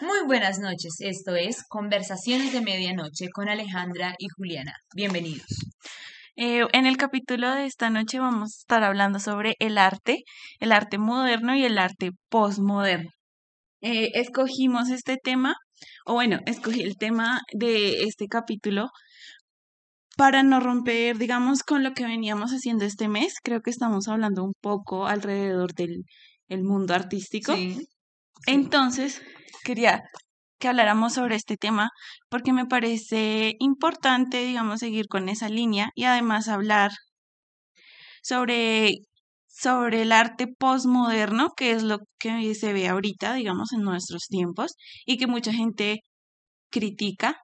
Muy buenas noches, esto es Conversaciones de Medianoche con Alejandra y Juliana. Bienvenidos. Eh, en el capítulo de esta noche vamos a estar hablando sobre el arte, el arte moderno y el arte postmoderno. Eh, escogimos este tema, o bueno, escogí el tema de este capítulo para no romper, digamos, con lo que veníamos haciendo este mes. Creo que estamos hablando un poco alrededor del el mundo artístico. Entonces, quería que habláramos sobre este tema porque me parece importante, digamos, seguir con esa línea y además hablar sobre, sobre el arte postmoderno, que es lo que se ve ahorita, digamos, en nuestros tiempos y que mucha gente critica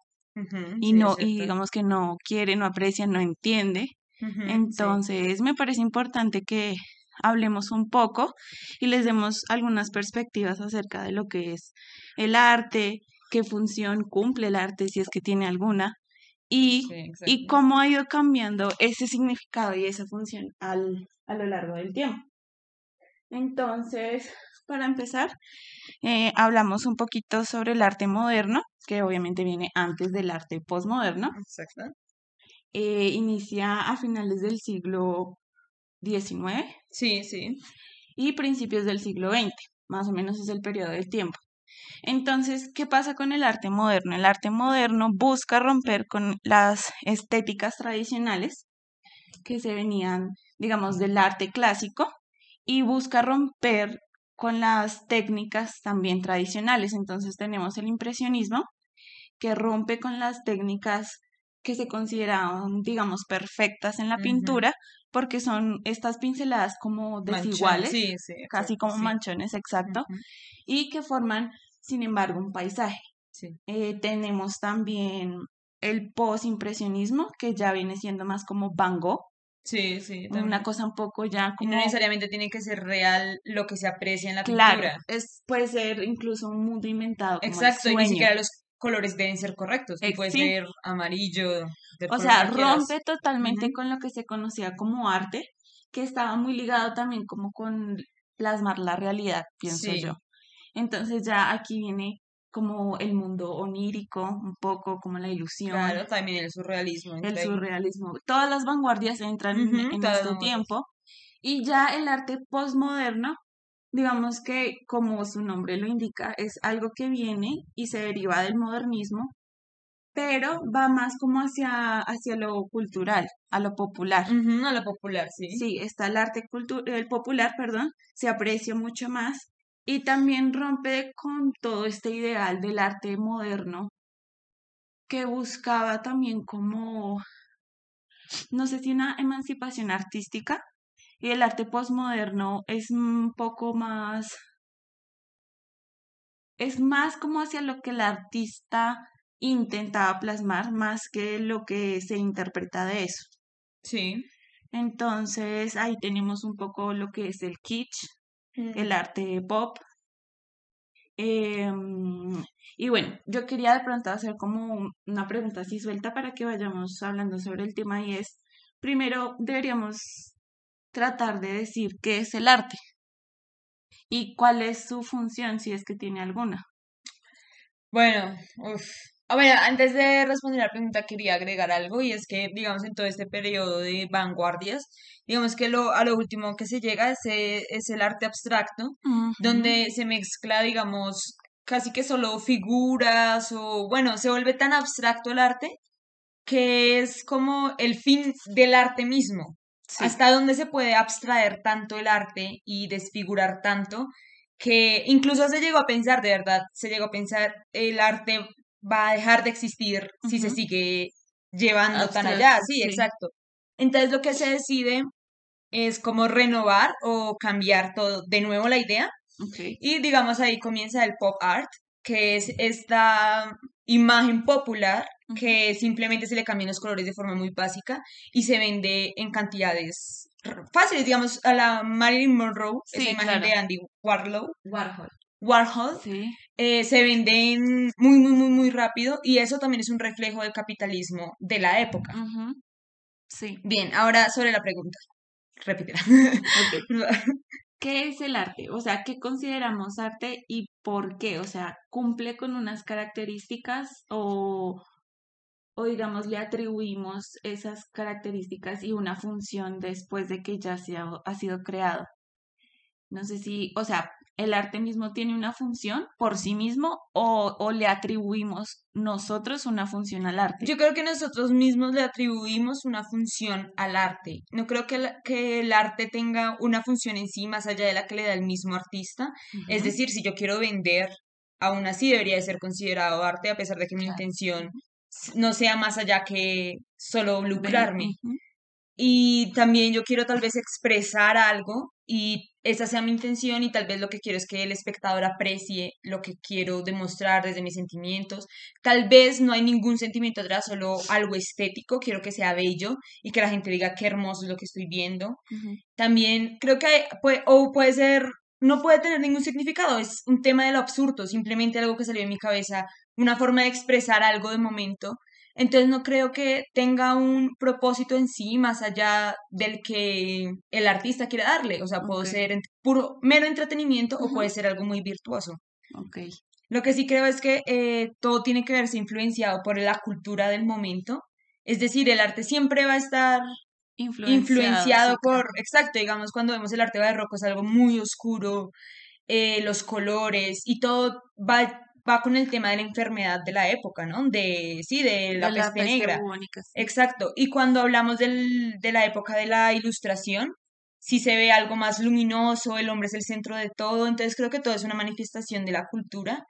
y no y digamos que no quiere, no aprecia, no entiende. Entonces, me parece importante que hablemos un poco y les demos algunas perspectivas acerca de lo que es el arte, qué función cumple el arte, si es que tiene alguna, y, y cómo ha ido cambiando ese significado y esa función al, a lo largo del tiempo. Entonces, para empezar, eh, hablamos un poquito sobre el arte moderno, que obviamente viene antes del arte postmoderno. Exacto. Eh, inicia a finales del siglo XIX. Sí, sí. Y principios del siglo XX, más o menos es el periodo del tiempo. Entonces, ¿qué pasa con el arte moderno? El arte moderno busca romper con las estéticas tradicionales que se venían, digamos, del arte clásico y busca romper con las técnicas también tradicionales. Entonces tenemos el impresionismo que rompe con las técnicas que se consideraban, digamos, perfectas en la pintura, porque son estas pinceladas como desiguales, casi como manchones, exacto, y que forman, sin embargo, un paisaje. Eh, tenemos también el post-impresionismo, que ya viene siendo más como Van Gogh. Sí, sí. Una cosa un poco ya como... no necesariamente tiene que ser real lo que se aprecia en la pintura. Claro, es, puede ser incluso un mundo inventado. Como Exacto, y ni siquiera los colores deben ser correctos. puede ser amarillo. O sea, rompe totalmente con lo que se conocía como arte, que estaba muy ligado también como con plasmar la realidad, pienso yo. Entonces ya aquí viene como el mundo onírico, un poco como la ilusión. Claro, también el surrealismo. El surrealismo. Todas las vanguardias entran en este tiempo. Y ya el arte postmoderno digamos que como su nombre lo indica, es algo que viene y se deriva del modernismo, pero va más como hacia, hacia lo cultural, a lo popular. a lo popular, sí. Sí, está el arte el popular, perdón, se aprecia mucho más y también rompe con todo este ideal del arte moderno que buscaba también como, no sé si una emancipación artística, y el arte postmoderno es un poco más, es más como hacia lo que el artista intentaba plasmar, más que lo que se interpreta de eso. Sí. Entonces ahí tenemos un poco lo que es el kitsch, el arte pop. Em, y bueno, yo quería de pronto hacer como una pregunta así suelta para que vayamos hablando sobre el tema y es, primero deberíamos tratar de decir qué es el arte y cuál es su función, si es que tiene alguna. Bueno, uff. A ver, antes de responder la pregunta quería agregar algo y es que, digamos, en todo este periodo de vanguardias, digamos que lo, a lo último que se llega es, eh, es el arte abstracto, donde se mezcla, digamos, casi que solo figuras o, bueno, se vuelve tan abstracto el arte que es como el fin del arte mismo hasta dónde se puede abstraer tanto el arte y desfigurar tanto que incluso se llegó a pensar, de verdad, se llegó a pensar, el arte va a dejar de existir si se sigue llevando tan allá. Sí, exacto. Entonces lo que se decide es como renovar o cambiar todo de nuevo la idea. Y digamos ahí comienza el pop art, que es esta imagen popular que simplemente se le cambian los colores de forma muy básica y se vende en cantidades fáciles, digamos, a la Marilyn Monroe, esa imagen de Andy Warhol. Warhol. Warhol, eh, se venden muy, muy, muy, muy rápido y eso también es un reflejo del capitalismo de la época. Sí. Bien, ahora sobre la pregunta. Repítela. ¿qué es el arte? O sea, ¿qué consideramos arte y por qué? O sea, ¿cumple con unas características o, o digamos le atribuimos esas características y una función después de que ya se ha sido creado? No sé si, o sea, el arte mismo tiene una función por sí mismo o, o, le atribuimos nosotros una función al arte? Yo creo que nosotros mismos le atribuimos una función al arte. No creo que, que el arte tenga una función en sí más allá de la que le da el mismo artista. Es decir, si yo quiero vender, aún así debería de ser considerado arte a pesar de que mi intención no sea más allá que solo lucrarme. Y también yo quiero tal vez expresar algo y esa sea mi intención y tal vez lo que quiero es que el espectador aprecie lo que quiero demostrar desde mis sentimientos. Tal vez no hay ningún sentimiento atrás, solo algo estético, quiero que sea bello y que la gente diga qué hermoso es lo que estoy viendo. También creo que puede, o puede ser, no puede tener ningún significado, es un tema de lo absurdo, simplemente algo que salió en mi cabeza, una forma de expresar algo de momento entonces no creo que tenga un propósito en sí más allá del que el artista quiere darle. O sea, puede ser puro, mero entretenimiento o puede ser algo muy virtuoso. Okay. Lo que sí creo es que eh, todo tiene que verse influenciado por la cultura del momento. Es decir, el arte siempre va a estar influenciado, por, exacto, digamos, cuando vemos el arte barroco es algo muy oscuro, eh, los colores y todo va va con el tema de la enfermedad de la época, ¿no? De, sí, de la, peste, negra. Exacto. Y cuando hablamos del, de la época de la ilustración, sí se ve algo más luminoso, el hombre es el centro de todo, entonces creo que todo es una manifestación de la cultura.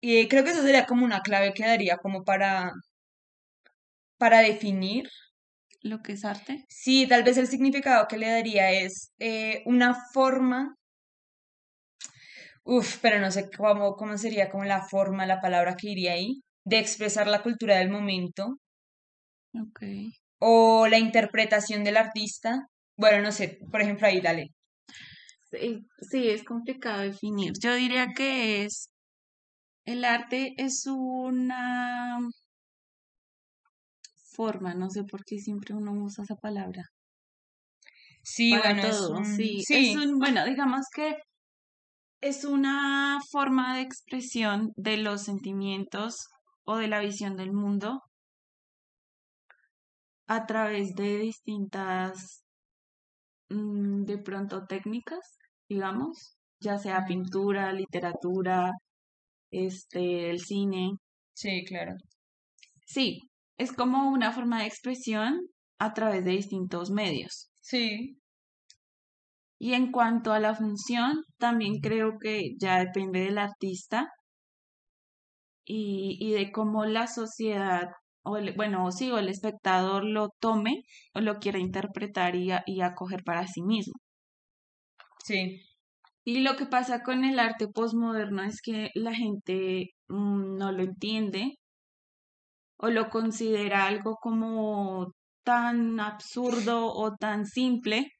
Y creo que eso sería como una clave que daría como para, para definir. Lo que es arte. Sí, tal vez el significado que le daría es eh, una forma Uf, pero no sé cómo, cómo sería como la forma, la palabra que iría ahí, de expresar la cultura del momento. Ok. O la interpretación del artista. Bueno, no sé, por ejemplo, ahí dale. Sí, sí, es complicado definir. Yo diría que es. El arte es una forma, no sé por qué siempre uno usa esa palabra. Sí, bueno, sí, sí. Es un, bueno, digamos que es una forma de expresión de los sentimientos o de la visión del mundo a través de distintas, mm, de pronto, técnicas, digamos, ya sea pintura, literatura, este, el cine. Sí, claro. Sí, es como una forma de expresión a través de distintos medios. Sí. Y en cuanto a la función, también creo que ya depende del artista y, y de cómo la sociedad, o el, bueno, sí, o el espectador lo tome o lo quiera interpretar y, y acoger para sí mismo. Sí. Y lo que pasa con el arte postmoderno es que la gente mm, no lo entiende o lo considera algo como tan absurdo o tan simple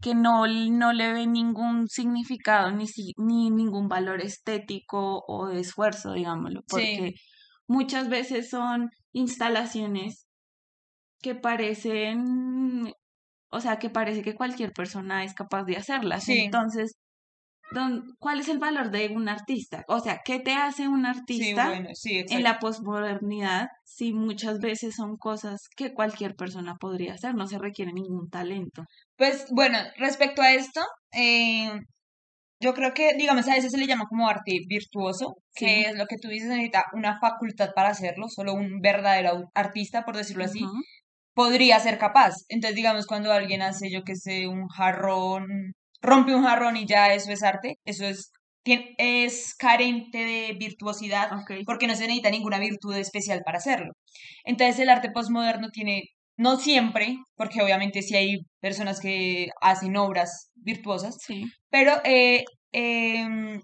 que no, no le ve ningún significado ni, ni ningún valor estético o de esfuerzo, digámoslo, porque muchas veces son instalaciones que parecen, o sea, que parece que cualquier persona es capaz de hacerlas. Entonces, ¿cuál es el valor de un artista? O sea, ¿qué te hace un artista en la posmodernidad si muchas veces son cosas que cualquier persona podría hacer? No se requiere ningún talento. Pues bueno, respecto a esto, eh, yo creo que, digamos, a veces se le llama como arte virtuoso, que es lo que tú dices, necesita una facultad para hacerlo, solo un verdadero artista, por decirlo así, podría ser capaz. Entonces, digamos, cuando alguien hace, yo que sé, un jarrón, rompe un jarrón y ya eso es arte, eso es es carente de virtuosidad porque no se necesita ninguna virtud especial para hacerlo. Entonces el arte postmoderno tiene no siempre, porque obviamente sí hay personas que hacen obras virtuosas, pero eh, em,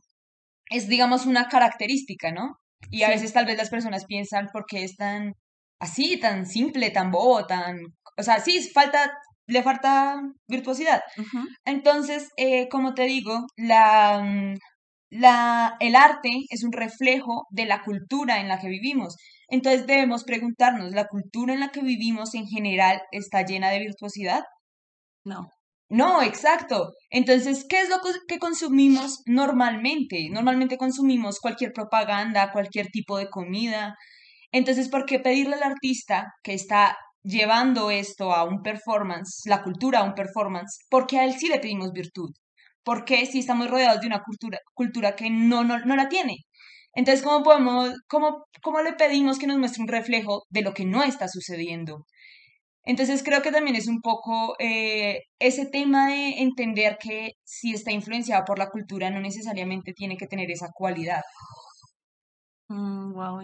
es, digamos, una característica, ¿no? Y a veces tal vez las personas piensan, ¿por qué es tan así, tan simple, tan bobo, tan... O sea, sí, falta, le falta virtuosidad. Entonces, eh, como te digo, la, mm, la, el arte es un reflejo de la cultura en la que vivimos. Entonces debemos preguntarnos, ¿la cultura en la que vivimos en general está llena de virtuosidad? No. No, exacto. Entonces, ¿qué es lo que consumimos normalmente? Normalmente consumimos cualquier propaganda, cualquier tipo de comida. Entonces, ¿por qué pedirle al artista que está llevando esto a un performance, la cultura a un performance? Porque a él sí le pedimos virtud. Porque si estamos rodeados de una cultura, cultura que no, no, no la tiene? Entonces, ¿cómo podemos, cómo, cómo le pedimos que nos muestre un reflejo de lo que no está sucediendo? Entonces creo que también es un poco eh, ese tema de entender que si está influenciado por la cultura no necesariamente tiene que tener esa cualidad. wow,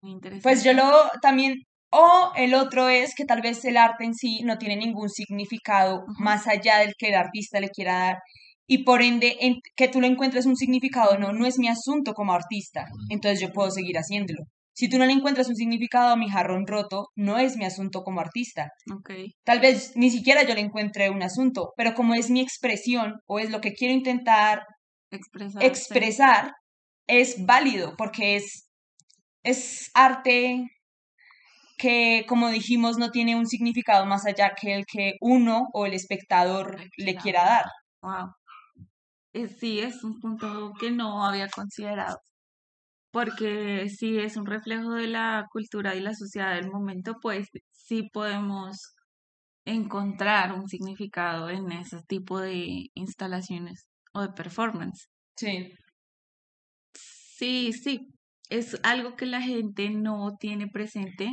muy Pues yo interesante. lo también, o el otro es que tal vez el arte en sí no tiene ningún significado más allá del que el artista le quiera dar. Y por ende, en- que tú le encuentres un significado, no, no es mi asunto como artista. Entonces yo puedo seguir haciéndolo. Si tú no le encuentras un significado a mi jarrón roto, no es mi asunto como artista. Ok, Tal vez ni siquiera yo le encuentre un asunto, pero como es mi expresión o es lo que quiero intentar expresarse. expresar, es válido porque es, es arte que, como dijimos, no tiene un significado más allá que el que uno o el espectador Le le quiera quiera dar. Wow. sí, es un punto que no había considerado. Porque si es un reflejo de la cultura y la sociedad del momento, pues sí podemos encontrar un significado en ese tipo de instalaciones o de performance. Sí, Sí, sí, es algo que la gente no tiene presente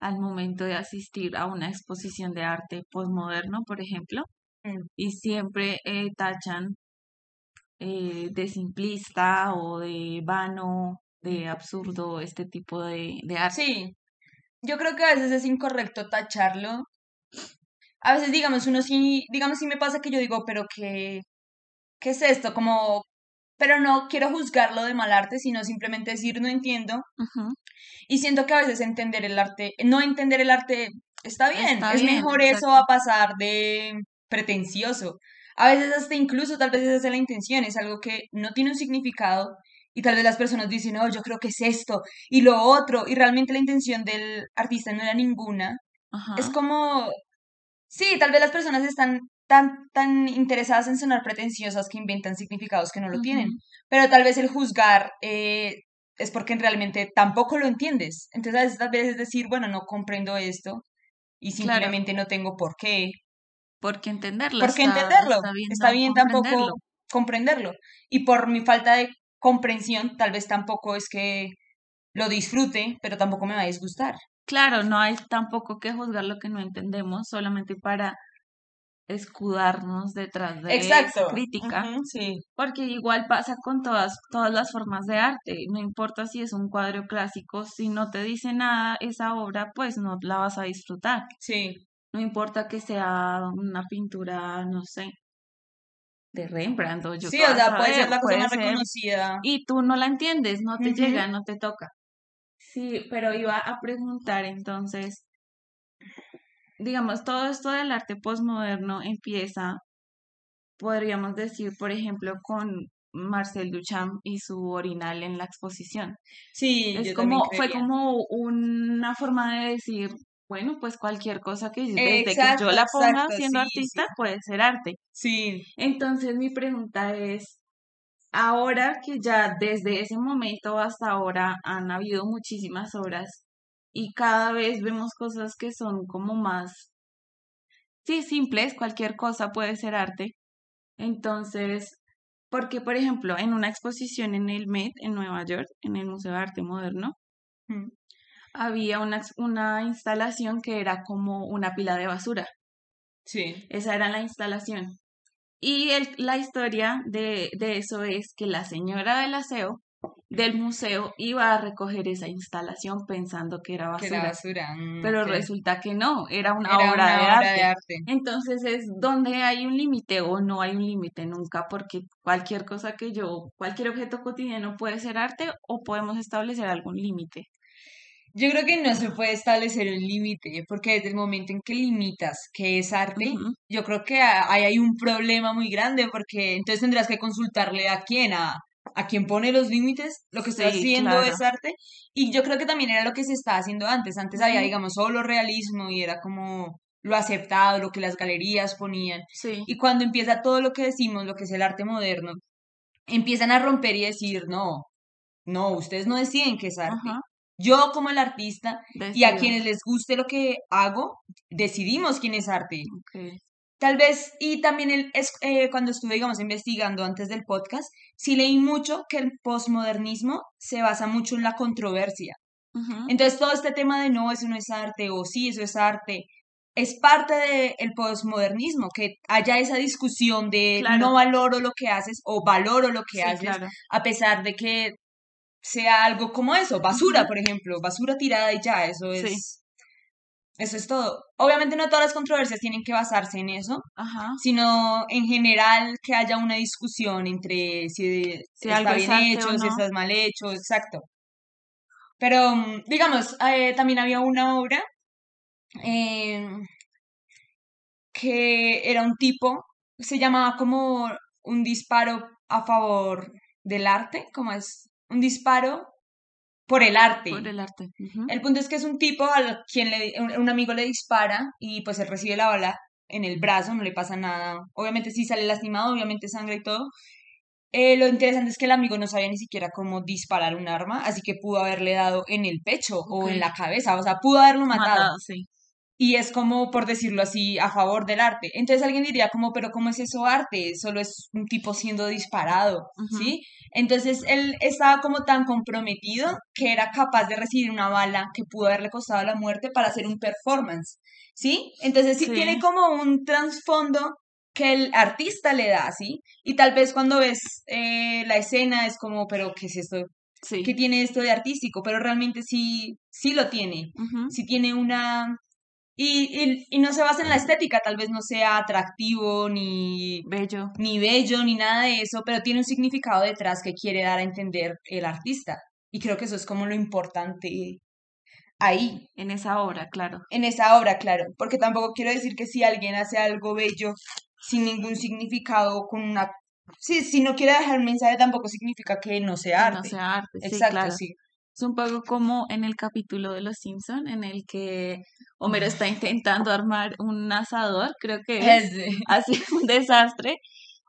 al momento de asistir a una exposición de arte postmoderno, por ejemplo, mm, y siempre eh, tachan eh, de simplista o de vano, de absurdo este tipo de, de arte. sí. Yo creo que a veces es incorrecto tacharlo. A veces, digamos, uno sí, digamos, sí me pasa que yo digo, pero qué, ¿qué es esto? Como, pero no quiero juzgarlo de mal arte, sino simplemente decir no entiendo. Y siento que a veces entender el arte, no entender el arte está bien, Está es bien, mejor eso a pasar de pretencioso. A veces hasta incluso tal vez esa es la intención, es algo que no tiene un significado y tal vez las personas dicen, no, yo creo que es esto y lo otro, y realmente la intención del artista no era ninguna. Es como, sí, tal vez las personas están tan, tan interesadas en sonar pretenciosas que inventan significados que no lo tienen, pero tal vez el juzgar eh, es porque realmente tampoco lo entiendes. Entonces a veces tal vez es decir, bueno, no comprendo esto y Claro, simplemente no tengo por qué, porque entenderlo por qué entenderlo. está bien Está tampoco comprenderlo. Y por mi falta de comprensión, tal vez tampoco es que lo disfrute, pero tampoco me va a disgustar. Claro, no hay tampoco que juzgar lo que no entendemos solamente para escudarnos detrás de esa Exacto. crítica, sí, porque igual pasa con todas, todas las formas de arte, no importa si es un cuadro clásico, si no te dice nada esa obra, pues no la vas a disfrutar, sí. no importa que sea una pintura, no sé, de Rembrandt o yo Sí, o sea, puede ser la cosa más reconocida. y tú no la entiendes, no te llega, no te toca. Sí, pero iba a preguntar entonces, digamos, todo esto del arte postmoderno empieza podríamos decir, por ejemplo, con Marcel Duchamp y su orinal en la exposición. Sí, Es yo como, fue como una forma de decir, bueno, pues cualquier cosa que desde que yo la ponga exacto, siendo sí, artista sí. puede ser arte. Sí, Entonces mi pregunta es, ahora que ya desde ese momento hasta ahora han habido muchísimas obras y cada vez vemos cosas que son como más, sí, simples, cualquier cosa puede ser arte. Entonces, porque, por ejemplo, en una exposición en el Met, en Nueva York, en el Museo de Arte Moderno, mm, había una, una instalación que era como una pila de basura. sí. Esa era la instalación. Y el- la historia de, de eso es que la señora del aseo del museo iba a recoger esa instalación pensando que era Que era basura, basura. mm, pero resulta que no, era una Era obra de arte. Entonces es donde hay un límite o no hay un límite nunca, porque cualquier cosa que yo, cualquier objeto cotidiano puede ser arte o podemos establecer algún límite. Yo creo que no se puede establecer un límite, porque desde el momento en que limitas que es arte, yo creo que ahí hay un problema muy grande, porque entonces tendrás que consultarle a quién, a, a quién pone los límites, lo que estoy Sí, haciendo claro. es arte, y yo creo que también era lo que se estaba haciendo antes, antes había, digamos, solo realismo y era como lo aceptado, lo que las galerías ponían. Sí. Y cuando empieza todo lo que decimos, lo que es el arte moderno, empiezan a romper y decir, no, no, ustedes no deciden qué es arte. Ajá. Yo como el artista y a Decido. quienes les guste lo que hago, decidimos quién es arte. Ok. Tal vez, y también el, es, eh, cuando estuve, digamos, investigando antes del podcast, sí leí mucho que el posmodernismo se basa mucho en la controversia. Entonces, todo este tema de no, eso no es arte, o sí, eso es arte, es parte del posmodernismo, que haya esa discusión de Claro. no valoro lo que haces o valoro lo que Sí, haces, claro. a pesar de que sea algo como eso, basura, por ejemplo, basura tirada y ya, eso Sí. Es, eso es todo. Obviamente no todas las controversias tienen que basarse en eso, Ajá. sino en general que haya una discusión entre si, Si está es bien hecho, si está mal hecho, exacto. Pero, mm, digamos, eh, también había una obra eh, que era un tipo, se llamaba como un disparo a favor del arte, como es un disparo por el arte. Por el arte. El punto es que es un tipo al quien le, un, un amigo le dispara y pues él recibe la bala en el brazo, no le pasa nada. Obviamente sí sale lastimado, obviamente sangre y todo. Eh, lo interesante es que el amigo no sabía ni siquiera cómo disparar un arma, así que pudo haberle dado en el pecho o en la cabeza, o sea, pudo haberlo matado. Matado, sí. Y es como, por decirlo así, a favor del arte. Entonces alguien diría como, pero ¿cómo es eso arte? Solo es un tipo siendo disparado. ¿sí? Entonces él estaba como tan comprometido que era capaz de recibir una bala que pudo haberle costado la muerte para hacer un performance, ¿sí? Entonces sí, Sí. tiene como un trasfondo que el artista le da, ¿sí? Y tal vez cuando ves eh, la escena es como, pero ¿qué es esto? Sí. ¿Qué tiene esto de artístico? Pero realmente sí, sí lo tiene si tiene una... Y, y, y no se basa en la estética, tal vez no sea atractivo ni, Bello. ni bello ni nada de eso, pero tiene un significado detrás que quiere dar a entender el artista. Y creo que eso es como lo importante ahí, En esa obra, claro. en esa obra, claro, porque tampoco quiero decir que si alguien hace algo bello sin ningún significado, con una... Sí, si no quiere dejar un mensaje tampoco significa que no sea arte. no sea arte. Sí, Exacto, claro. sí. Es un poco como en el capítulo de Los Simpson en el que Homero está intentando armar un asador, creo que es, Es- así un desastre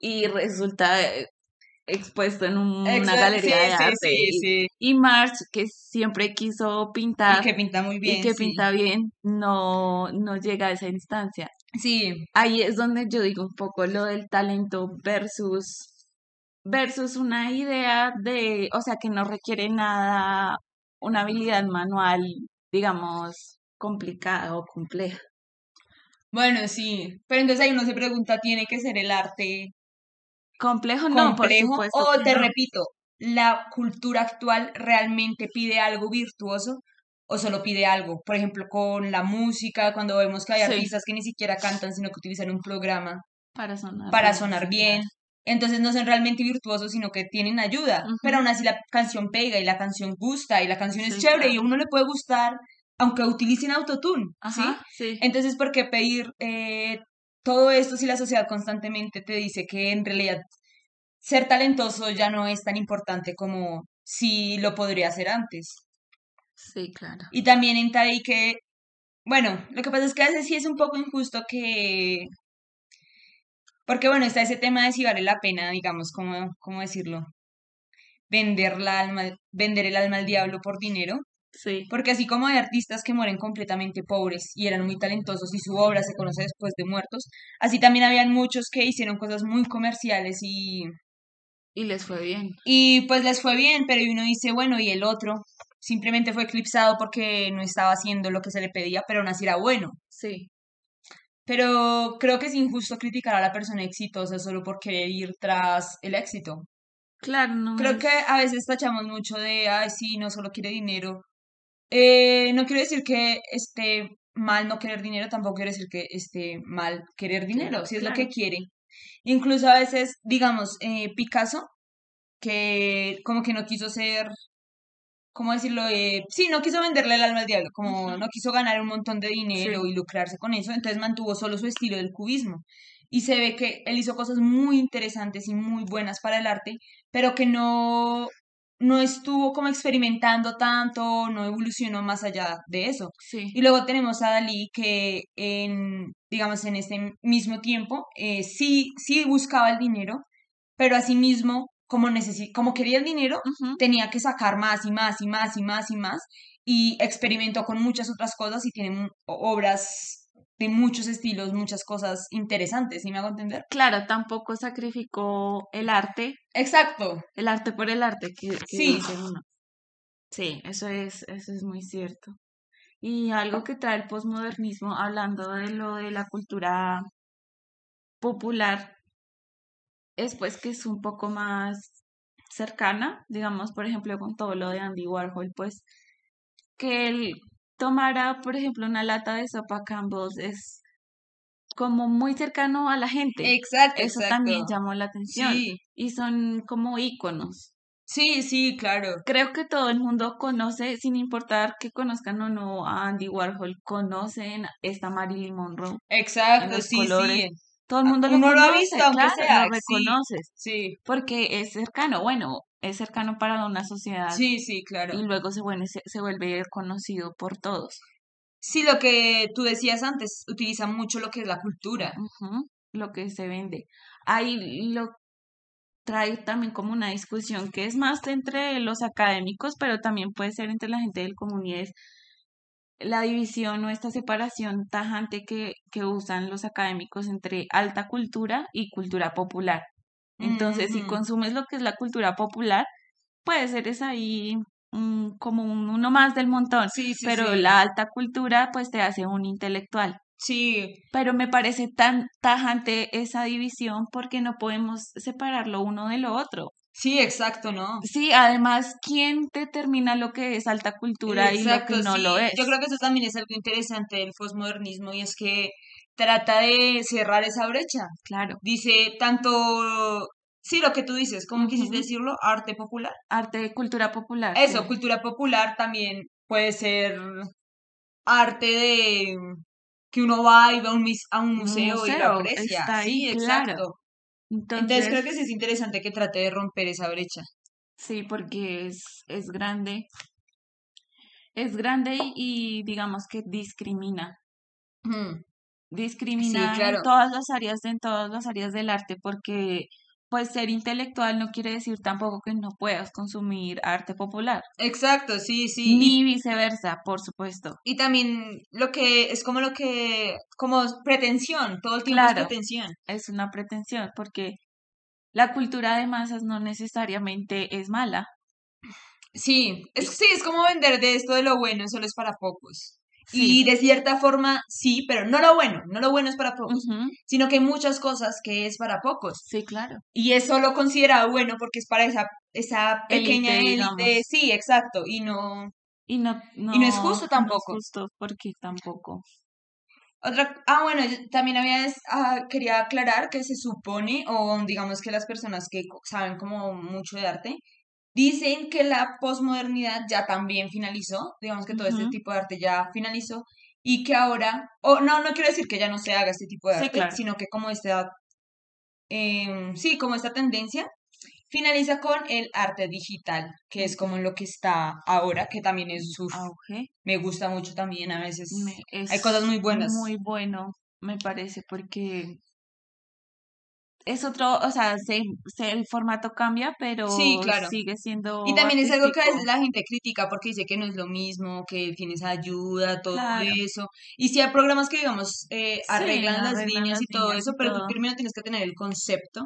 y resulta eh, expuesto en un- una galería sí, de sí, arte. sí, y, sí. y Marge, que siempre quiso Y pintar que pinta muy bien. y que sí. pinta bien, no, no llega a esa instancia. Sí, Ahí es donde yo digo un poco lo del talento versus versus una idea de, o sea, que no requiere nada, una habilidad manual, digamos, complicada o compleja. bueno, sí. Pero entonces ahí uno se pregunta, ¿tiene que ser el arte Complejo no, por supuesto. o te no. repito, ¿la cultura actual realmente pide algo virtuoso o solo pide algo? Por ejemplo, con la música, cuando vemos que hay Sí. artistas que ni siquiera cantan, sino que utilizan un programa para sonar para bien, sonar bien. Entonces no son realmente virtuosos, sino que tienen ayuda. Pero aún así la canción pega y la canción gusta y la canción es Sí, chévere y a uno le puede gustar aunque utilicen autotune, ¿sí? Sí. Entonces, ¿por qué pedir eh, todo esto si la sociedad constantemente te dice que en realidad ser talentoso ya no es tan importante como si lo podría hacer antes? Sí, claro. Y también entra ahí que, bueno, lo que pasa es que a veces sí es un poco injusto que, porque bueno, está ese tema de si vale la pena, digamos, ¿cómo, cómo decirlo? Vender la alma, vender el alma al diablo por dinero. Sí. Porque así como hay artistas que mueren completamente pobres y eran muy talentosos y su obra se conoce después de muertos, así también habían muchos que hicieron cosas muy comerciales y, Y les fue bien. y pues les fue bien, pero uno dice, bueno, y el otro simplemente fue eclipsado porque no estaba haciendo lo que se le pedía, pero aún así era bueno. Sí. Pero creo que es injusto criticar a la persona exitosa solo por querer ir tras el éxito. Claro, no Creo es- que a veces tachamos mucho de, ay, sí, no solo quiere dinero. Eh, no quiero decir que esté mal no querer dinero, tampoco quiero decir que esté mal querer dinero, si es lo que quiere. Incluso a veces, digamos, eh, Picasso, que como que no quiso ser, ¿cómo decirlo? Eh, sí, no quiso venderle el alma al diablo, como no quiso ganar un montón de dinero Sí. y lucrarse con eso, entonces mantuvo solo su estilo del cubismo. Y se ve que él hizo cosas muy interesantes y muy buenas para el arte, pero que no no estuvo como experimentando tanto, no evolucionó más allá de eso. Sí. Y luego tenemos a Dalí que en, digamos, en este mismo tiempo, eh, sí, sí buscaba el dinero, pero asimismo, como, necesi como quería el dinero, tenía que sacar más y más y más y más y más, y experimentó con muchas otras cosas y tiene obras de muchos estilos, muchas cosas interesantes, ¿sí me hago entender? Claro, tampoco sacrificó el arte, Exacto, el arte por el arte que, que Sí. uno. Sí, eso es, eso es muy cierto. Y algo que trae el posmodernismo, hablando de lo de la cultura popular, es pues que es un poco más cercana, digamos, por ejemplo, con todo lo de Andy Warhol, pues que él tomara, por ejemplo, una lata de sopa Campbell's es como muy cercano a la gente. exacto, Eso exacto. también llamó la atención. Sí, Y son como íconos. sí, sí, claro. Creo que todo el mundo conoce, sin importar que conozcan o no a Andy Warhol, conocen esta Marilyn Monroe en Exacto, los sí, colores. sí. Todo el mundo lo Uno lo ha visto, aunque sea, lo reconoces, Sí, porque es cercano, bueno, es cercano para una sociedad sí, sí, claro. y luego se vuelve, se, se vuelve conocido por todos. Sí, lo que tú decías antes, utiliza mucho lo que es la cultura. Lo que se vende. Ahí lo trae también como una discusión que es más entre los académicos, pero también puede ser entre la gente del común y es la división o esta separación tajante que, que usan los académicos entre alta cultura y cultura popular. Entonces, si consumes lo que es la cultura popular, puede ser es ahí mm, como un- uno más del montón, Sí, sí, pero sí. la alta cultura pues te hace un intelectual. Sí, Pero me parece tan tajante esa división porque no podemos separarlo uno de lo otro. sí, exacto, ¿no? Sí, además, ¿quién determina lo que es alta cultura y lo que no sí. lo es? Yo creo que eso también es algo interesante del posmodernismo y es que trata de cerrar esa brecha. Claro, Dice tanto, sí, lo que tú dices, ¿cómo quisiste Ujú. decirlo? Arte popular. arte, cultura popular. Eso, sí. cultura popular también puede ser arte de que uno va y va a un, mis- a un museo, y lo aprecia. está ahí, sí, claro. exacto. Entonces, Entonces creo que sí es interesante que trate de romper esa brecha. sí, porque es, es grande. Es grande y, digamos que discrimina. Discrimina claro. en todas las áreas, en todas las áreas del arte, porque pues ser intelectual no quiere decir tampoco que no puedas consumir arte popular, Exacto, sí, sí. Ni viceversa, por supuesto. y también lo que es como lo que, como pretensión, todo el tiempo es pretensión. Es una pretensión, porque la cultura de masas no necesariamente es mala. Sí, es, sí, es como vender de esto de lo bueno, solo es para pocos. Sí. Y de cierta forma, sí, pero no lo bueno, no lo bueno es para pocos, sino que hay muchas cosas que es para pocos. Sí, claro. Y es solo considerado bueno porque es para esa, esa pequeña Élite. Sí, exacto. Y no. Y no, no, Y no es justo no es tampoco. justo porque tampoco. Otra, ah, bueno, también había, ah, quería aclarar que se supone, o digamos que las personas que saben como mucho de arte, dicen que la posmodernidad ya también finalizó, digamos que todo este tipo de arte ya finalizó, y que ahora, o no, no quiero decir que ya no se haga este tipo de Sí, arte, claro. sino que como esta, em, sí, como esta tendencia, finaliza con el arte digital, que es como lo que está ahora, que también es, uf, Auge. me gusta mucho también, a veces Me- hay cosas muy buenas. Muy bueno, me parece, porque es otro, o sea, se, se- el formato cambia, pero Sí, claro. sigue siendo Y también es algo que a veces la gente critica porque dice que no es lo mismo, que tienes ayuda, todo Claro. eso. Y si hay programas que, digamos, eh, Sí, arreglan las arreglan líneas las y todo eso, y pero tú primero tienes que tener el concepto,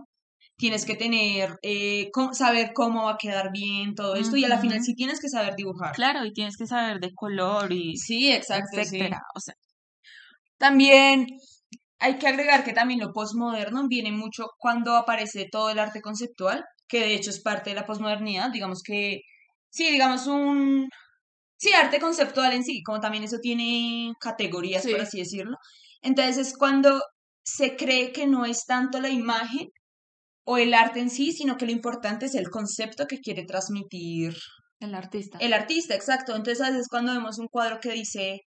tienes que tener, eh, cómo- saber cómo va a quedar bien todo esto, y a la final sí tienes que saber dibujar. Claro, y tienes que saber de color y Sí, exacto, sí. etcétera. O sea, También hay que agregar que también lo posmoderno viene mucho cuando aparece todo el arte conceptual, que de hecho es parte de la posmodernidad, digamos que, sí, digamos un, sí, arte conceptual en sí, como también eso tiene categorías, por Sí. así decirlo. Entonces es cuando se cree que no es tanto la imagen o el arte en sí, sino que lo importante es el concepto que quiere transmitir el artista. el artista, exacto. Entonces a veces cuando vemos un cuadro que dice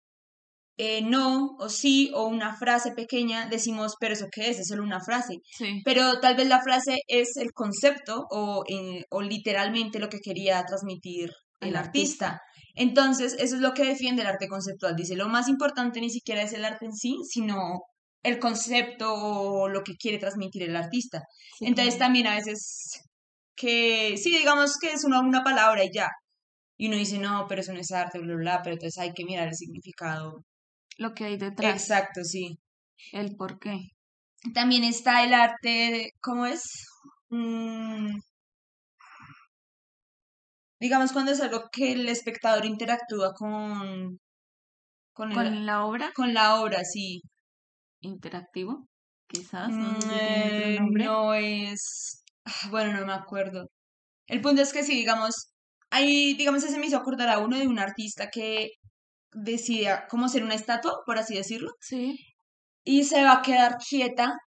eh, no o sí o una frase pequeña, decimos, pero eso qué es, es solo una frase. Sí. Pero tal vez la frase es el concepto o, o literalmente lo que quería transmitir el, El artista. Entonces, eso es lo que defiende el arte conceptual. Dice, lo más importante ni siquiera es el arte en sí, sino el concepto o lo que quiere transmitir el artista. sí, Entonces también a veces que, sí, digamos que es una, una palabra y ya. Y uno dice, no, pero eso no es arte, bla, bla, bla, pero entonces hay que mirar el significado. Lo que hay detrás, Exacto, sí. el por qué. También está el arte, de- ¿cómo es? Mm, digamos cuando es algo que el espectador interactúa con, con, el- Con la obra con la obra, sí. interactivo, quizás, no Mm, eh, no es, ah, bueno, no me acuerdo. El punto es que sí, digamos, ahí, digamos, ese me hizo acordar a uno de un artista que decía cómo ser una estatua, por así decirlo, Sí, y se va a quedar quieta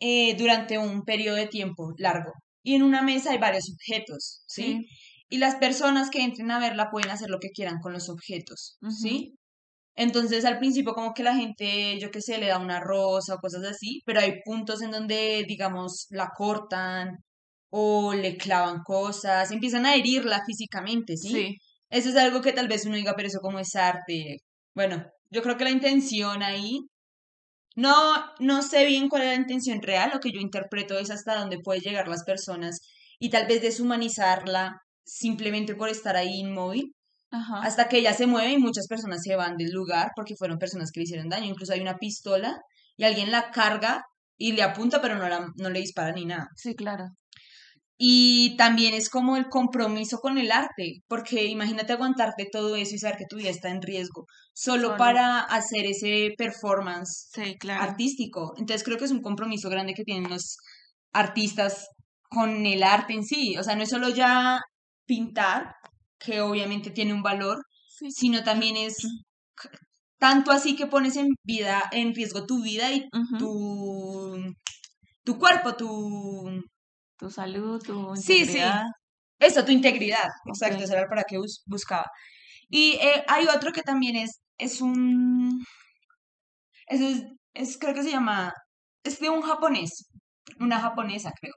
eh, durante un periodo de tiempo largo. Y en una mesa hay varios objetos, ¿sí? sí, Y las personas que entren a verla pueden hacer lo que quieran con los objetos, ¿sí? Entonces al principio como que la gente, yo qué sé, le da una rosa o cosas así, pero hay puntos en donde, digamos, la cortan o le clavan cosas, empiezan a herirla físicamente, ¿sí? sí, Eso es algo que tal vez uno diga, pero eso como es arte. Bueno, yo creo que la intención ahí, no, no sé bien cuál es la intención real, lo que yo interpreto es hasta dónde puede llegar las personas y tal vez deshumanizarla simplemente por estar ahí inmóvil, ajá, hasta que ella se mueve y muchas personas se van del lugar porque fueron personas que le hicieron daño. Incluso hay una pistola y alguien la carga y le apunta, pero no, la, no le dispara ni nada. sí, claro, Y también es como el compromiso con el arte, porque imagínate aguantarte todo eso y saber que tu vida está en riesgo, solo, Solo. para hacer ese performance sí, claro, artístico. Entonces creo que es un compromiso grande que tienen los artistas con el arte en sí. O sea, no es solo ya pintar, que obviamente tiene un valor, sí, sino también es tanto así que pones en vida, en riesgo tu vida y tu, tu cuerpo, tu Tu salud, tu Sí, sí. integridad, Eso, tu integridad. Exacto, Ok. eso era para bus- buscaba. Y eh, hay otro que también es, es un, es, es, creo que se llama, es de un japonés, una japonesa creo.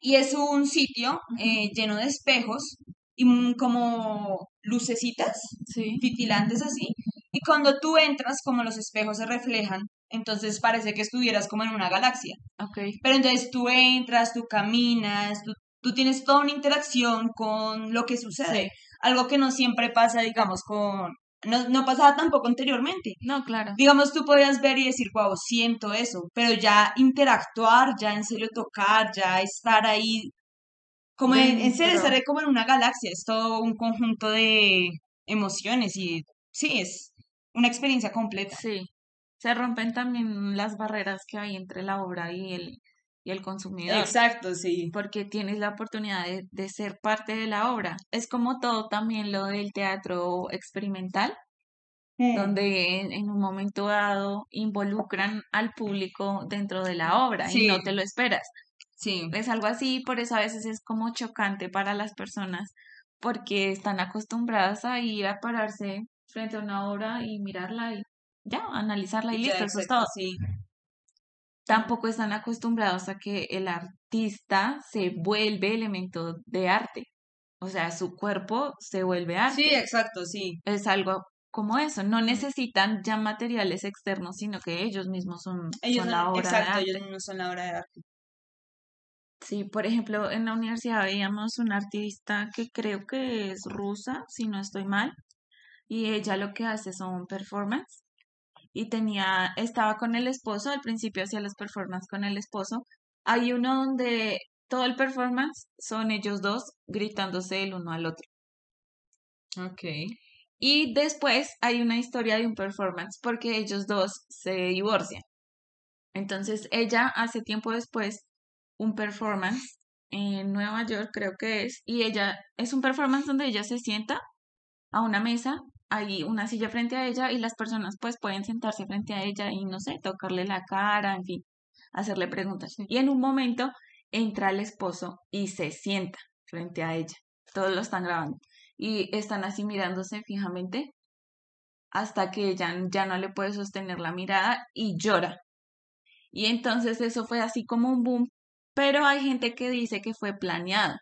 Y es un sitio eh, lleno de espejos y como lucecitas sí, titilantes así. Y cuando tú entras, como los espejos se reflejan, entonces parece que estuvieras como en una galaxia. ok, Pero entonces tú entras, tú caminas, tú, tú tienes toda una interacción con lo que sucede. Algo que no siempre pasa, digamos, con... No, no pasaba tampoco anteriormente. no, claro, Digamos, tú podías ver y decir, wow, siento eso, pero ya interactuar, ya en serio tocar, ya estar ahí, como en, en serio, Dentro. estar como en una galaxia, es todo un conjunto de emociones y sí, es una experiencia completa. sí. Se rompen también las barreras que hay entre la obra y el, y el consumidor. Exacto, sí. porque tienes la oportunidad de, de ser parte de la obra. Es como todo también lo del teatro experimental, Mm, donde en, en un momento dado involucran al público dentro de la obra y no te lo esperas. Sí, Es algo así, por eso a veces es como chocante para las personas, porque están acostumbradas a ir a pararse frente a una obra y mirarla y ya, analizarla y ya, listo, eso es todo. sí. Tampoco están acostumbrados a que el artista se vuelve elemento de arte. O sea, su cuerpo se vuelve Sí, arte. exacto, sí. Es algo como eso. No necesitan ya materiales externos, sino que ellos mismos son, Ellos son la obra de arte. ellos no son la obra de arte. Sí, por ejemplo, en la universidad veíamos una artista que creo que es rusa, si no estoy mal, y ella lo que hace son performance y tenía, estaba con el esposo, al principio hacía los performance con el esposo. Hay uno donde todo el performance son ellos dos gritándose el uno al otro. Ok. Y después hay una historia de un performance porque ellos dos se divorcian. Entonces ella hace tiempo después un performance en Nueva York, creo que es, y ella es un performance donde ella se sienta a una mesa, hay una silla frente a ella y las personas pues pueden sentarse frente a ella y no sé, tocarle la cara, en fin, hacerle preguntas. Y en un momento entra el esposo y se sienta frente a ella. Todos lo están grabando y están así mirándose fijamente hasta que ella ya no le puede sostener la mirada y llora. Y entonces eso fue así como un boom, pero hay gente que dice que fue planeado.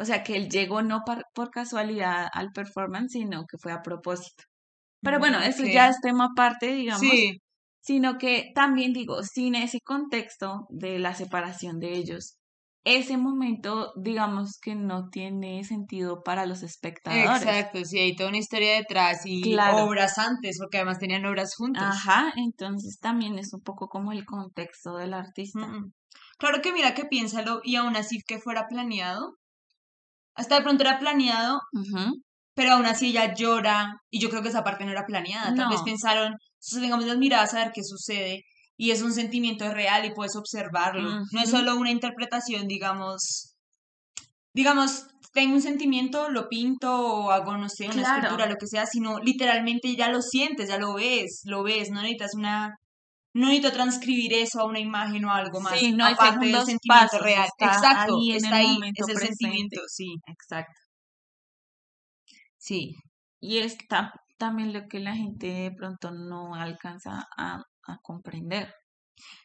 O sea, que él llegó no por casualidad al performance, sino que fue a propósito. Pero bueno, eso ya es tema aparte, digamos, Sí, sino que también digo, sin ese contexto de la separación de ellos, ese momento, digamos que no tiene sentido para los espectadores. exacto, sí, hay toda una historia detrás y Claro. obras antes, porque además tenían obras juntos. Ajá, entonces también es un poco como el contexto del artista. Mm. Claro que mira que piénsalo y aún así que fuera planeado, hasta de pronto era planeado, pero aún así ella llora y yo creo que esa parte no era planeada. Tal vez pensaron, sostengamos las miradas a ver qué sucede y es un sentimiento real y puedes observarlo. No es solo una interpretación, digamos, digamos, tengo un sentimiento, lo pinto o hago, no sé, una Claro. escultura, lo que sea, sino literalmente ya lo sientes, ya lo ves, lo ves, no necesitas una... No necesito transcribir eso a una imagen o algo más, Sí, no aparte del sentimiento pasos, real. está Exacto, ahí está ahí, es el presente. sentimiento, sí, Exacto. sí. Y está también lo que la gente de pronto no alcanza a, a comprender.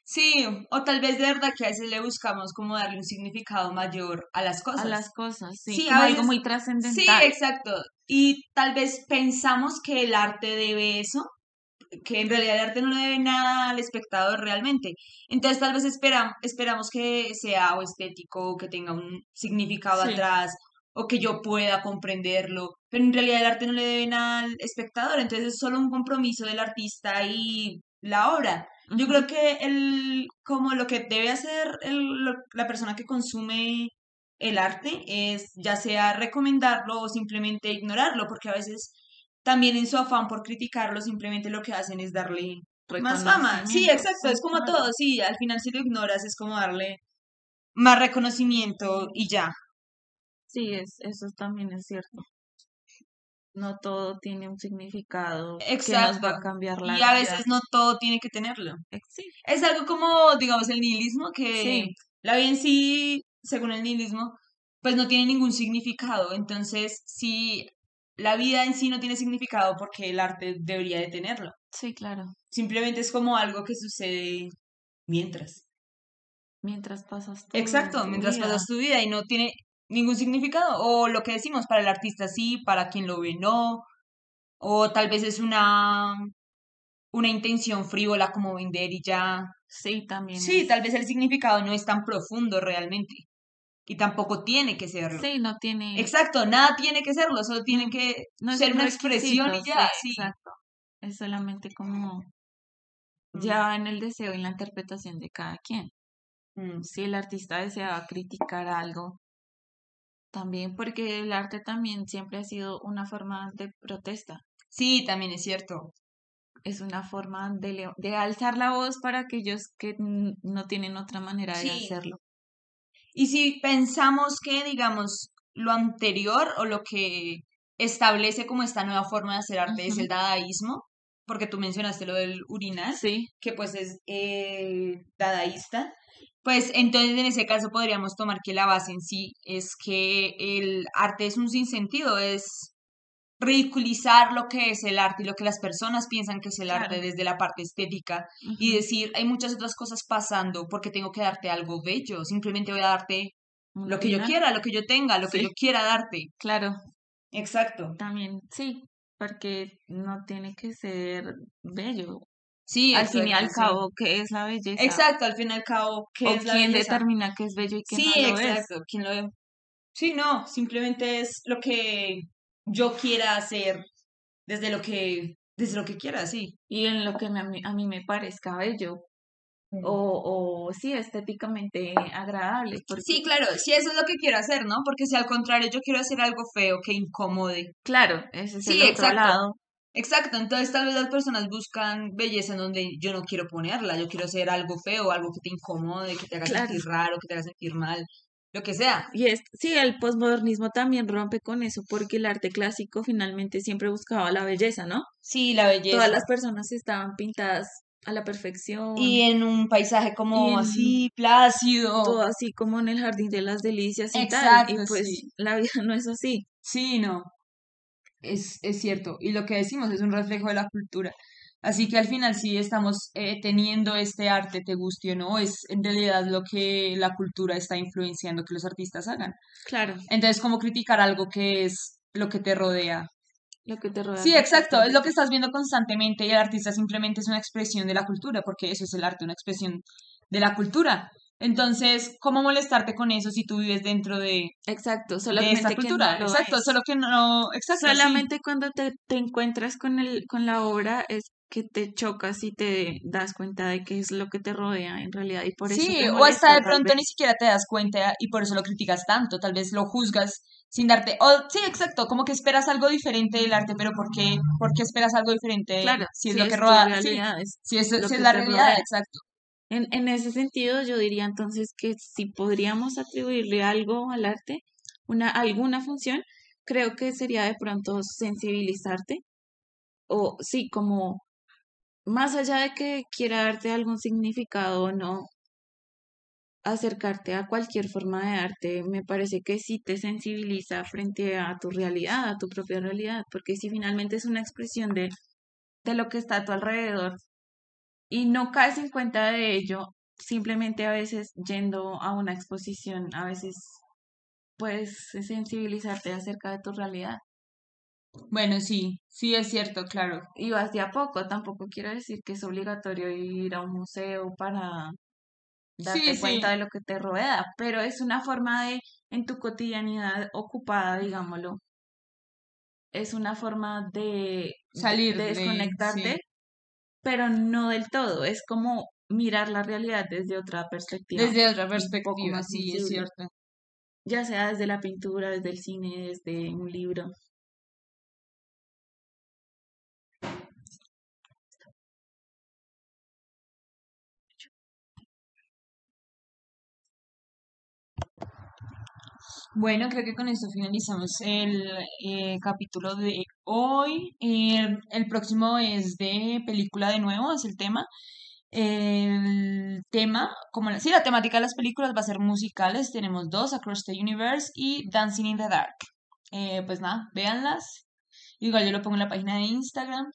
Sí, o tal vez de verdad que a veces le buscamos como darle un significado mayor a las cosas. A las cosas, sí, Sí, como a algo muy Sí, trascendental. exacto. Y tal vez pensamos que el arte debe eso, que en realidad el arte no le debe nada al espectador realmente. Entonces tal vez esperam- esperamos que sea o estético, o que tenga un significado Sí. atrás, o que yo pueda comprenderlo, pero en realidad el arte no le debe nada al espectador, entonces es solo un compromiso del artista y la obra. Yo creo que el, como lo que debe hacer el- lo- la persona que consume el arte es ya sea recomendarlo o simplemente ignorarlo, porque a veces también en su afán por criticarlo simplemente lo que hacen es darle más fama. Sí, exacto, es como todo, sí, al final si lo ignoras es como darle más reconocimiento y ya. Sí, es, eso también es cierto. No todo tiene un significado que nos Exacto. va a cambiar la Y a vida. veces no todo tiene que tenerlo. Eh, Sí, Es algo como, digamos, el nihilismo, que Sí. la vida en sí, según el nihilismo, pues no tiene ningún significado. Entonces, si la vida en sí no tiene significado, porque el arte debería de tenerlo. sí, claro. Simplemente es como algo que sucede mientras. Mientras pasas tu, Exacto, tu mientras vida. pasas tu vida y no tiene ningún significado. O lo que decimos, para el artista sí, para quien lo ve no. O tal vez es una, una intención frívola como vender y ya. Sí, también. Sí, es- tal vez el significado no es tan profundo realmente. Y tampoco tiene que serlo. Sí, no tiene. Exacto, nada tiene que serlo, solo tiene que no ser un una expresión y ya, sí, sí. Exacto. Es solamente como Mm, ya en el deseo y la interpretación de cada quien. mm. Si el artista deseaba criticar algo, también, porque el arte también siempre ha sido una forma de protesta. Sí, también es cierto. Es una forma de, de alzar la voz para aquellos que no tienen otra manera de Sí. hacerlo. Y si pensamos que, digamos, lo anterior o lo que establece como esta nueva forma de hacer arte es el dadaísmo, porque tú mencionaste lo del urinar, Sí, que pues es eh, dadaísta, pues entonces en ese caso podríamos tomar que la base en sí es que el arte es un sinsentido, es ridiculizar lo que es el arte y lo que las personas piensan que es el arte Claro. desde la parte estética y ujú, decir, hay muchas otras cosas pasando porque tengo que darte algo bello, simplemente voy a darte un lo que yo original. quiera, lo que yo tenga, lo que Sí. yo quiera darte. Claro, Exacto. también, sí, porque no tiene que ser bello. Sí, al fin y al cabo, ¿qué es la belleza? Exacto, al fin y al cabo, ¿qué ¿O es la quién belleza? determina qué es bello y qué Sí, no lo es? exacto, ¿quién lo? Sí, no, simplemente es lo que yo quiera hacer desde lo que, desde lo que quiera, sí. Y en lo que me- a mí, me parezca bello o, o sí, estéticamente agradable. Porque, Sí, claro, si eso es lo que quiero hacer, ¿no? Porque si al contrario yo quiero hacer algo feo que incomode. claro, ese es Sí, el otro exacto. lado. Exacto, entonces tal vez las personas buscan belleza en donde yo no quiero ponerla, yo quiero hacer algo feo, algo que te incomode, que te haga Claro. sentir raro, que te haga sentir mal, lo que sea. Y es, sí, el posmodernismo también rompe con eso, porque el arte clásico finalmente siempre buscaba la belleza, ¿no? Sí, la belleza. Todas las personas estaban pintadas a la perfección, Y en un paisaje como así, plácido. todo así como en el jardín de las delicias y tal. Y Exacto, pues sí. la vida no es así. Sí, no. es, es cierto. Y lo que decimos es un reflejo de la cultura. Así que al final sí estamos eh, teniendo este arte, te guste o no, es en realidad lo que la cultura está influenciando que los artistas hagan. Claro, Entonces, ¿cómo criticar algo que es lo que te rodea? lo que te rodea. Sí, exacto, es lo que estás viendo constantemente y el artista simplemente es una expresión de la cultura, porque eso es el arte, una expresión de la cultura. Entonces, ¿cómo molestarte con eso si tú vives dentro de, Exacto, de esta solamente que cultura? no lo Exacto, es. solo que no, exacto, sí. Solamente cuando te, te encuentras con el, con la obra es que te chocas y te das cuenta de qué es lo que te rodea en realidad y por eso Sí, te o hasta de pronto vez. ni siquiera te das cuenta y por eso lo criticas tanto, tal vez lo juzgas sin darte, o sí, exacto, como que esperas algo diferente del arte, pero ¿por qué, por qué esperas algo diferente Claro, si es si lo que sí, realidad, es si es, si la realidad, rodea. exacto. En, en ese sentido, yo diría entonces que si podríamos atribuirle algo al arte, una, alguna función, creo que sería de pronto sensibilizarte o sí, como más allá de que quiera darte algún significado o no, acercarte a cualquier forma de arte, me parece que sí te sensibiliza frente a tu realidad, a tu propia realidad, porque si finalmente es una expresión de, de lo que está a tu alrededor y no caes en cuenta de ello, simplemente a veces yendo a una exposición, a veces puedes sensibilizarte acerca de tu realidad. Bueno, sí, sí es cierto, claro. Y vas de a poco, tampoco quiero decir que es obligatorio ir a un museo para darte Sí, cuenta de lo que te rodea, pero es una forma de, en tu cotidianidad ocupada, digámoslo, es una forma de, salir de de, sí, desconectarte, pero no del todo, es como mirar la realidad desde otra perspectiva, desde otra perspectiva, sí, es cierto. ya sea desde la pintura, desde el cine, desde un libro. Bueno, creo que con esto finalizamos el eh, capítulo de hoy. El, el próximo es de película de nuevo, es el tema. El tema, como la, sí, la temática de las películas va a ser musicales. Tenemos dos, Across the Universe y Dancing in the Dark. Eh, pues nada, véanlas. Igual yo lo pongo en la página de Instagram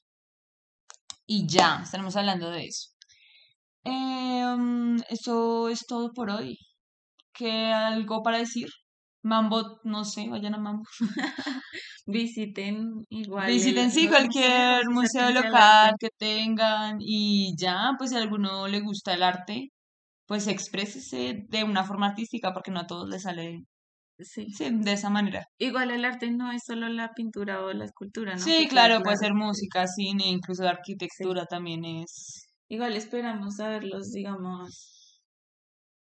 y ya, estaremos hablando de eso. Em, eso es todo por hoy. ¿Qué algo para decir? Mambo, no sé, vayan a Mambo. Visiten igual el- Visiten sí cualquier museo local que tengan y ya, pues si a alguno le gusta el arte, pues exprésese de una forma artística porque no a todos les sale, Sí. sí, de esa manera. Igual el arte no es solo la pintura o la escultura, ¿no? Sí, claro, puede ser música, cine, incluso la Sí. arquitectura también es. Igual esperamos haberlos, digamos,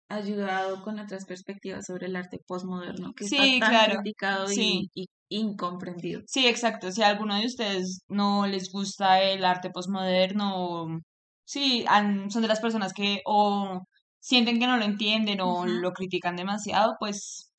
ayudado con otras perspectivas sobre el arte postmoderno, que está Sí, tan claro, criticado y, sí. y incomprendido. Sí, exacto. Si a alguno de ustedes no les gusta el arte postmoderno, sí, han- son de las personas que o sienten que no lo entienden o lo critican demasiado, pues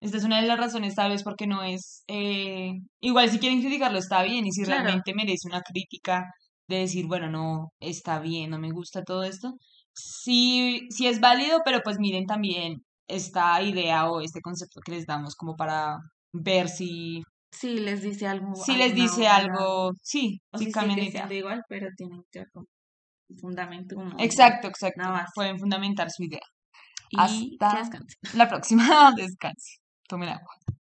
esta es una de las razones tal vez porque no es... eh, igual si quieren criticarlo está bien y si Claro, realmente merece una crítica de decir, bueno, no, está bien, no me gusta todo esto, sí, sí es válido, pero pues miren también esta idea o este concepto que les damos como para ver si sí les dice algo, si les dice algo, sí, o sí si cambian idea. igual, pero tienen un fundamento, como un- Exacto, exacto. Pueden fundamentar su idea. Y que Hasta la próxima. Descanse. Tomen agua.